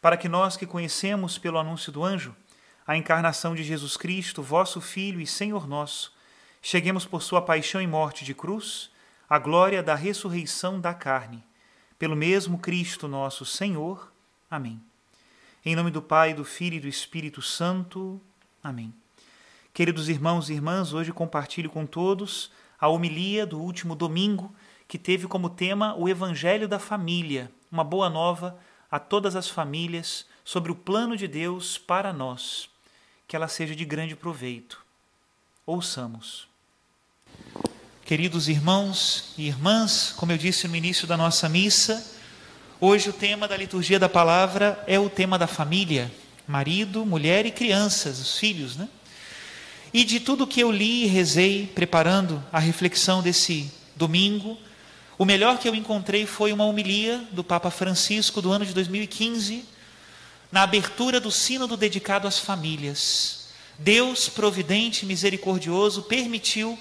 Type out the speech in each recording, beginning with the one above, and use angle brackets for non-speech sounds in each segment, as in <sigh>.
para que nós que conhecemos pelo anúncio do anjo a encarnação de Jesus Cristo, vosso Filho e Senhor nosso, cheguemos por sua paixão e morte de cruz à glória da ressurreição da carne. Pelo mesmo Cristo nosso Senhor. Amém. Em nome do Pai, do Filho e do Espírito Santo. Amém. Queridos irmãos e irmãs, hoje compartilho com todos a homilia do último domingo, que teve como tema o Evangelho da Família, uma boa nova a todas as famílias sobre o plano de Deus para nós, que ela seja de grande proveito. Ouçamos. Queridos irmãos e irmãs, como eu disse no início da nossa missa, hoje o tema da liturgia da palavra é o tema da família, marido, mulher e crianças, os filhos, né? E de tudo que eu li e rezei preparando a reflexão desse domingo, o melhor que eu encontrei foi uma homilia do Papa Francisco do ano de 2015, na abertura do sínodo dedicado às famílias. Deus, providente e misericordioso, permitiu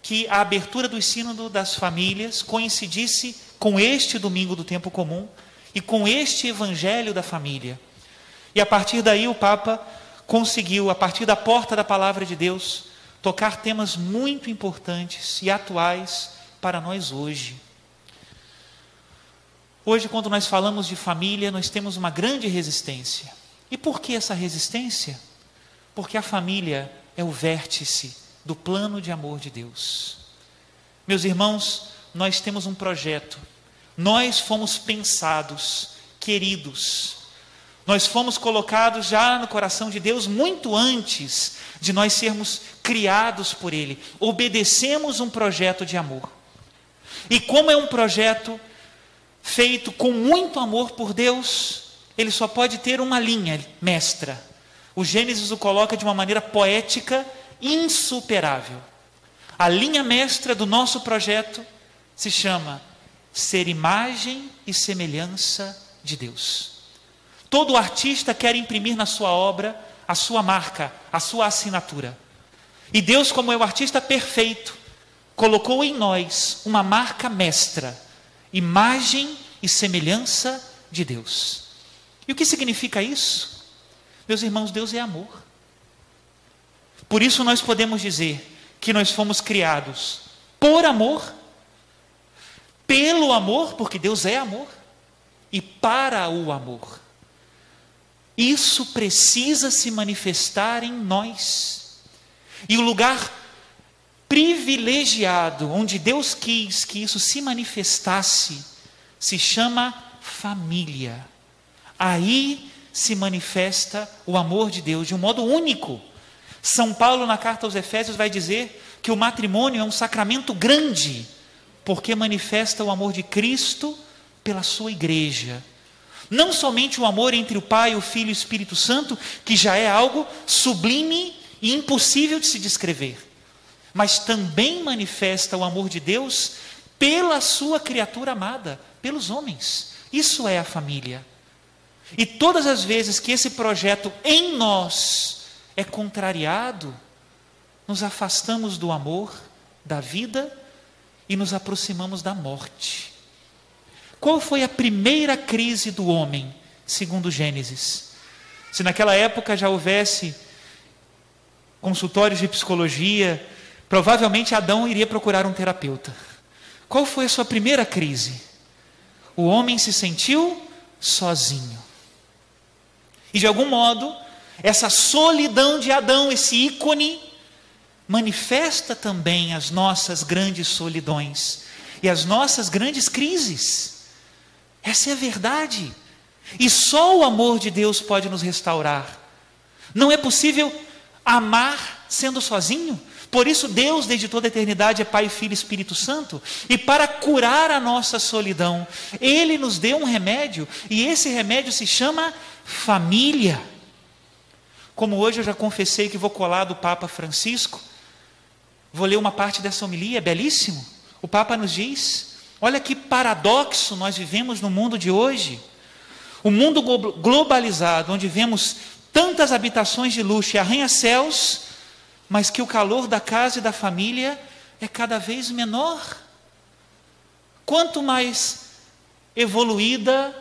que a abertura do sínodo das famílias coincidisse com este domingo do tempo comum e com este evangelho da família. E a partir daí o Papa conseguiu, a partir da porta da palavra de Deus, tocar temas muito importantes e atuais para nós hoje. Hoje, quando nós falamos de família, nós temos uma grande resistência. E por que essa resistência? Porque a família é o vértice do plano de amor de Deus. Meus irmãos, nós temos um projeto. Nós fomos pensados, queridos. Nós fomos colocados já no coração de Deus muito antes de nós sermos criados por Ele. Obedecemos um projeto de amor. E como é um projeto feito com muito amor por Deus, ele só pode ter uma linha mestra. O Gênesis o coloca de uma maneira poética insuperável. A linha mestra do nosso projeto se chama ser imagem e semelhança de Deus. Todo artista quer imprimir na sua obra a sua marca, a sua assinatura. E Deus, como é o artista perfeito, colocou em nós uma marca mestra imagem e semelhança de Deus. E o que significa isso? Meus irmãos, Deus é amor. Por isso nós podemos dizer que nós fomos criados por amor, pelo amor, porque Deus é amor, e para o amor. Isso precisa se manifestar em nós. E o lugar privilegiado, onde Deus quis que isso se manifestasse, se chama família. Aí se manifesta o amor de Deus de um modo único. São Paulo, na carta aos Efésios, vai dizer que o matrimônio é um sacramento grande, porque manifesta o amor de Cristo pela sua igreja. Não somente o amor entre o Pai, o Filho e o Espírito Santo, que já é algo sublime e impossível de se descrever mas também manifesta o amor de Deus pela sua criatura amada, pelos homens. Isso é a família. E todas as vezes que esse projeto em nós é contrariado, nos afastamos do amor, da vida e nos aproximamos da morte. Qual foi a primeira crise do homem, segundo Gênesis? Se naquela época já houvesse consultórios de psicologia, provavelmente Adão iria procurar um terapeuta. Qual foi a sua primeira crise? O homem se sentiu sozinho. E de algum modo, essa solidão de Adão, esse ícone, manifesta também as nossas grandes solidões e as nossas grandes crises. Essa é a verdade. E só o amor de Deus pode nos restaurar. Não é possível amar sendo sozinho. Por isso, Deus, desde toda a eternidade, é Pai, Filho e Espírito Santo. E para curar a nossa solidão, Ele nos deu um remédio, e esse remédio se chama família. Como hoje eu já confessei que vou colar do Papa Francisco, vou ler uma parte dessa homilia, é belíssimo. O Papa nos diz: olha que paradoxo nós vivemos no mundo de hoje. O mundo globalizado, onde vemos tantas habitações de luxo e arranha-céus, mas que o calor da casa e da família é cada vez menor. Quanto mais evoluída,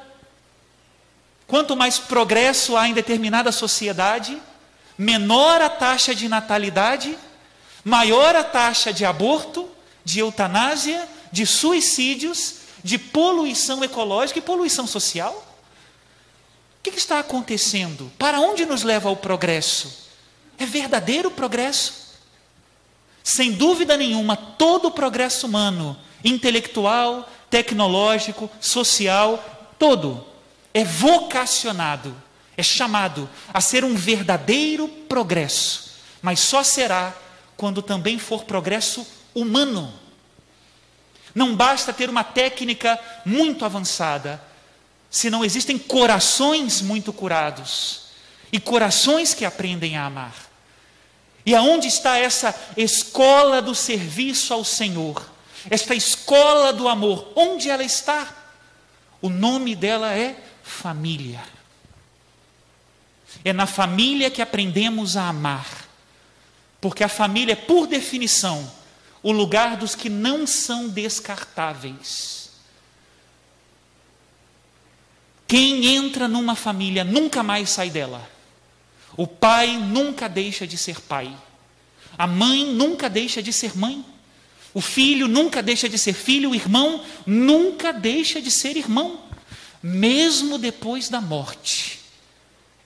quanto mais progresso há em determinada sociedade, menor a taxa de natalidade, maior a taxa de aborto, de eutanásia, de suicídios, de poluição ecológica e poluição social. O que está acontecendo? Para onde nos leva o progresso? É verdadeiro progresso? Sem dúvida nenhuma, todo o progresso humano, intelectual, tecnológico, social, todo, é vocacionado, é chamado a ser um verdadeiro progresso, mas só será quando também for progresso humano. Não basta ter uma técnica muito avançada, se não existem corações muito curados e corações que aprendem a amar. E aonde está essa escola do serviço ao Senhor? Esta escola do amor, onde ela está? O nome dela é família. É na família que aprendemos a amar. Porque a família é, por definição, o lugar dos que não são descartáveis. Quem entra numa família nunca mais sai dela. O pai nunca deixa de ser pai. A mãe nunca deixa de ser mãe. O filho nunca deixa de ser filho. O irmão nunca deixa de ser irmão. Mesmo depois da morte.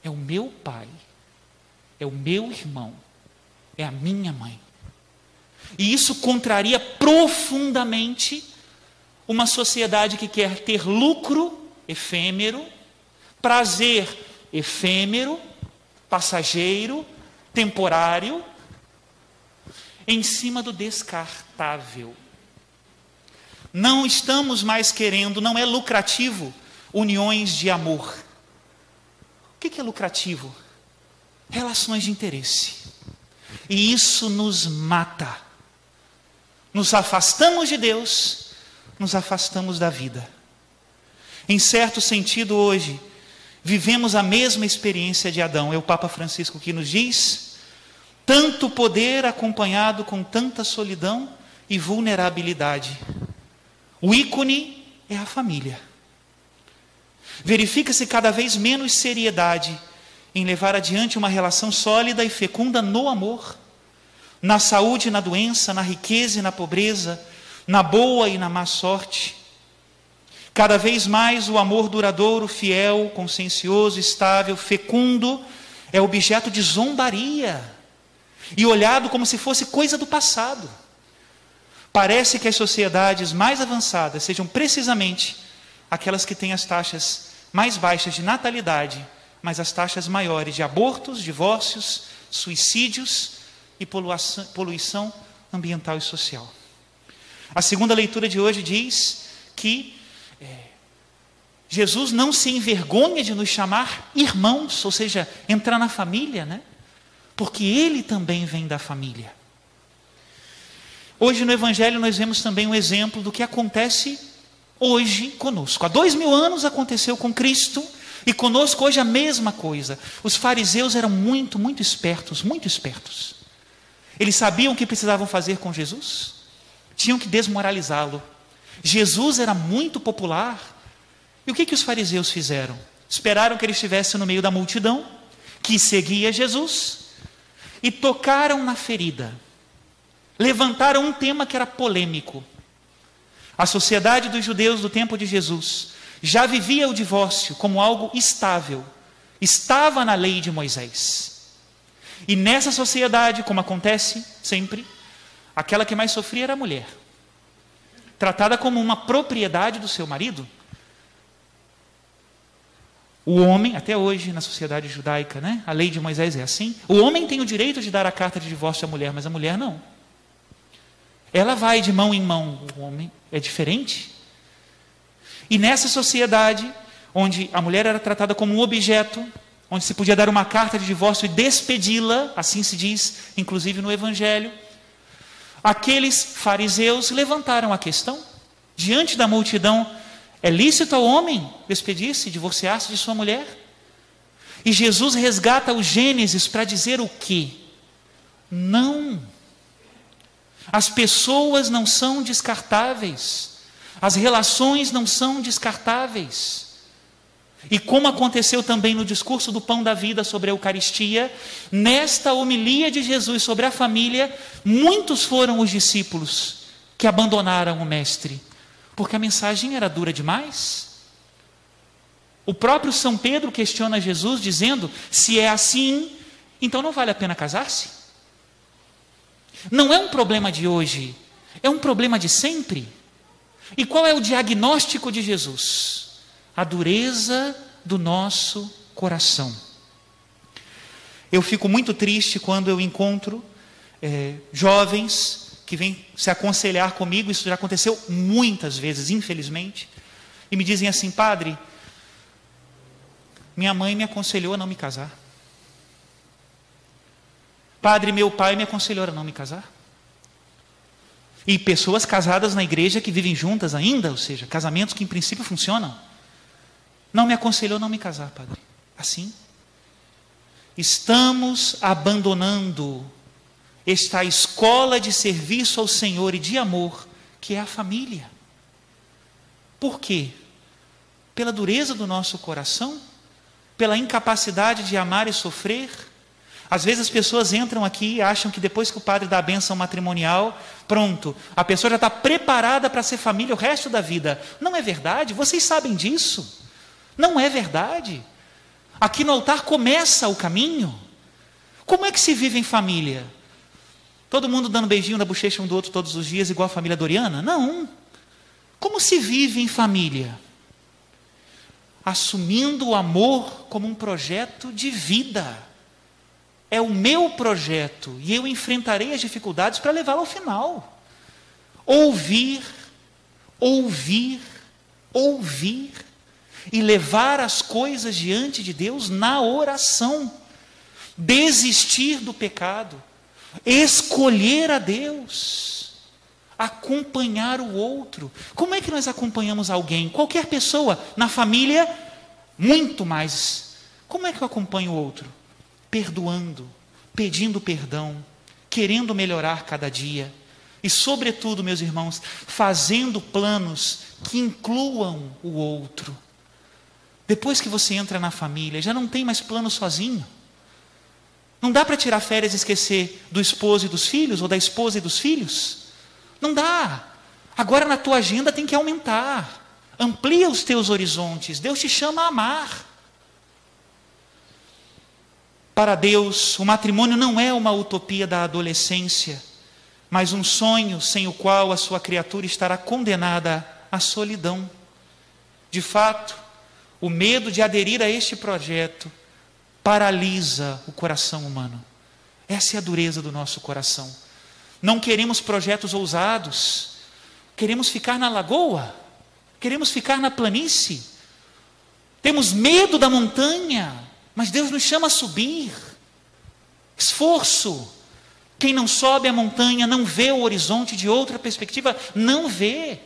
É o meu pai. É o meu irmão. É a minha mãe. E isso contraria profundamente uma sociedade que quer ter lucro efêmero, prazer efêmero, passageiro, temporário, em cima do descartável. Não estamos mais querendo, não é lucrativo, uniões de amor. O que é lucrativo? Relações de interesse. E isso nos mata. Nos afastamos de Deus, nos afastamos da vida. Em certo sentido, hoje, vivemos a mesma experiência de Adão. É o Papa Francisco que nos diz: tanto poder acompanhado com tanta solidão e vulnerabilidade. O ícone é a família. Verifica-se cada vez menos seriedade em levar adiante uma relação sólida e fecunda no amor, na saúde e na doença, na riqueza e na pobreza, na boa e na má sorte. Cada vez mais o amor duradouro, fiel, consciencioso, estável, fecundo, é objeto de zombaria e olhado como se fosse coisa do passado. Parece que as sociedades mais avançadas sejam precisamente aquelas que têm as taxas mais baixas de natalidade, mas as taxas maiores de abortos, divórcios, suicídios e poluição ambiental e social. A segunda leitura de hoje diz que Jesus não se envergonha de nos chamar irmãos, ou seja, entrar na família, né? Porque ele também vem da família. Hoje no Evangelho nós vemos também um exemplo do que acontece hoje conosco. Há dois mil anos aconteceu com Cristo e conosco hoje a mesma coisa. Os fariseus eram muito, muito espertos, muito espertos. Eles sabiam o que precisavam fazer com Jesus? Tinham que desmoralizá-lo. Jesus era muito popular. E o que, que os fariseus fizeram? Esperaram que ele estivesse no meio da multidão, que seguia Jesus, e tocaram na ferida. Levantaram um tema que era polêmico. A sociedade dos judeus do tempo de Jesus já vivia o divórcio como algo estável, estava na lei de Moisés. E nessa sociedade, como acontece sempre, aquela que mais sofria era a mulher. Tratada como uma propriedade do seu marido. O homem, até hoje na sociedade judaica, né? a lei de Moisés é assim: o homem tem o direito de dar a carta de divórcio à mulher, mas a mulher não. Ela vai de mão em mão, o homem é diferente. E nessa sociedade, onde a mulher era tratada como um objeto, onde se podia dar uma carta de divórcio e despedi-la, assim se diz, inclusive no Evangelho, aqueles fariseus levantaram a questão, diante da multidão: é lícito ao homem despedir-se, divorciar-se de sua mulher? E Jesus resgata o Gênesis para dizer o quê? Não. As pessoas não são descartáveis. As relações não são descartáveis. E como aconteceu também no discurso do Pão da Vida sobre a Eucaristia, nesta homilia de Jesus sobre a família, muitos foram os discípulos que abandonaram o Mestre, porque a mensagem era dura demais. O próprio São Pedro questiona Jesus, dizendo: se é assim, então não vale a pena casar-se? Não é um problema de hoje, é um problema de sempre. E qual é o diagnóstico de Jesus? A dureza do nosso coração. Eu fico muito triste quando eu encontro é, jovens que vêm se aconselhar comigo, isso já aconteceu muitas vezes, infelizmente, e me dizem assim: Padre, minha mãe me aconselhou a não me casar. Padre, meu pai me aconselhou a não me casar. E pessoas casadas na igreja que vivem juntas ainda, ou seja, casamentos que em princípio funcionam. Não me aconselhou não me casar, padre. Assim. Estamos abandonando esta escola de serviço ao Senhor e de amor, que é a família. Por quê? Pela dureza do nosso coração? Pela incapacidade de amar e sofrer? Às vezes as pessoas entram aqui e acham que depois que o padre dá a benção matrimonial, pronto, a pessoa já está preparada para ser família o resto da vida. Não é verdade? Vocês sabem disso? Não é verdade. Aqui no altar começa o caminho. Como é que se vive em família? Todo mundo dando beijinho na bochecha um do outro todos os dias, igual a família Doriana? Não. Como se vive em família? Assumindo o amor como um projeto de vida é o meu projeto e eu enfrentarei as dificuldades para levá-lo ao final. Ouvir, ouvir, ouvir e levar as coisas diante de Deus na oração. Desistir do pecado, escolher a Deus, acompanhar o outro. Como é que nós acompanhamos alguém? Qualquer pessoa, na família, muito mais. Como é que eu acompanho o outro? perdoando, pedindo perdão, querendo melhorar cada dia. E, sobretudo, meus irmãos, fazendo planos que incluam o outro. Depois que você entra na família, já não tem mais plano sozinho. Não dá para tirar férias e esquecer do esposo e dos filhos, ou da esposa e dos filhos. Não dá. Agora na tua agenda tem que aumentar. Amplia os teus horizontes. Deus te chama a amar. Para Deus, o matrimônio não é uma utopia da adolescência, mas um sonho sem o qual a sua criatura estará condenada à solidão. De fato, o medo de aderir a este projeto paralisa o coração humano. Essa é a dureza do nosso coração. Não queremos projetos ousados, queremos ficar na lagoa, queremos ficar na planície, temos medo da montanha, mas Deus nos chama a subir. Esforço. Quem não sobe a montanha, não vê o horizonte de outra perspectiva, não vê.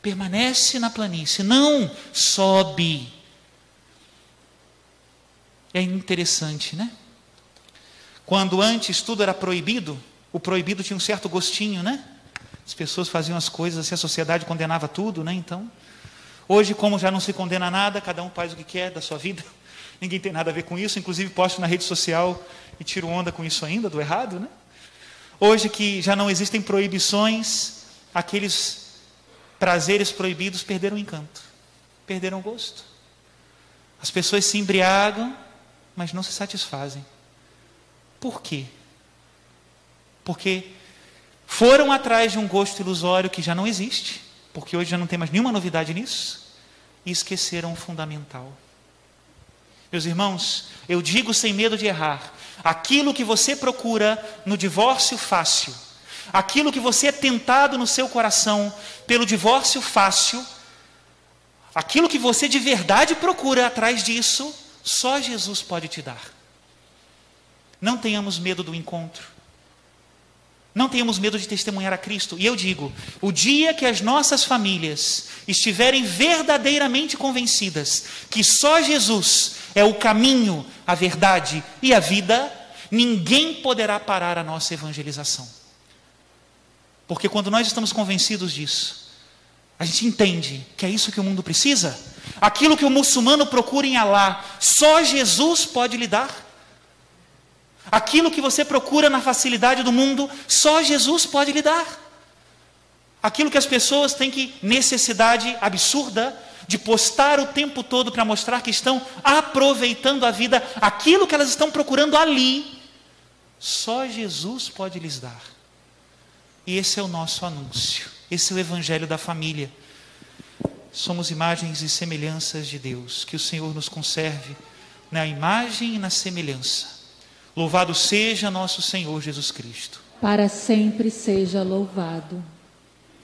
Permanece na planície, não sobe. É interessante, né? Quando antes tudo era proibido, o proibido tinha um certo gostinho, né? As pessoas faziam as coisas assim, a sociedade condenava tudo, né? Então, hoje, como já não se condena nada, cada um faz o que quer da sua vida, <laughs> ninguém tem nada a ver com isso, inclusive posto na rede social e tiro onda com isso ainda, do errado, né? Hoje que já não existem proibições, aqueles prazeres proibidos perderam o encanto, perderam o gosto. As pessoas se embriagam, mas não se satisfazem. Por quê? Porque foram atrás de um gosto ilusório que já não existe, porque hoje já não tem mais nenhuma novidade nisso, e esqueceram o fundamental. Meus irmãos, eu digo sem medo de errar: aquilo que você procura no divórcio fácil, aquilo que você é tentado no seu coração pelo divórcio fácil, aquilo que você de verdade procura atrás disso, só Jesus pode te dar. Não tenhamos medo do encontro. Não tenhamos medo de testemunhar a Cristo. E eu digo: o dia que as nossas famílias estiverem verdadeiramente convencidas que só Jesus é o caminho, a verdade e a vida, ninguém poderá parar a nossa evangelização. Porque quando nós estamos convencidos disso, a gente entende que é isso que o mundo precisa. Aquilo que o muçulmano procura em Alá, só Jesus pode lhe dar. Aquilo que você procura na facilidade do mundo, só Jesus pode lhe dar. Aquilo que as pessoas têm que necessidade absurda de postar o tempo todo para mostrar que estão aproveitando a vida, aquilo que elas estão procurando ali, só Jesus pode lhes dar. E esse é o nosso anúncio. Esse é o evangelho da família. Somos imagens e semelhanças de Deus. Que o Senhor nos conserve na imagem e na semelhança Louvado seja nosso Senhor Jesus Cristo. Para sempre seja louvado.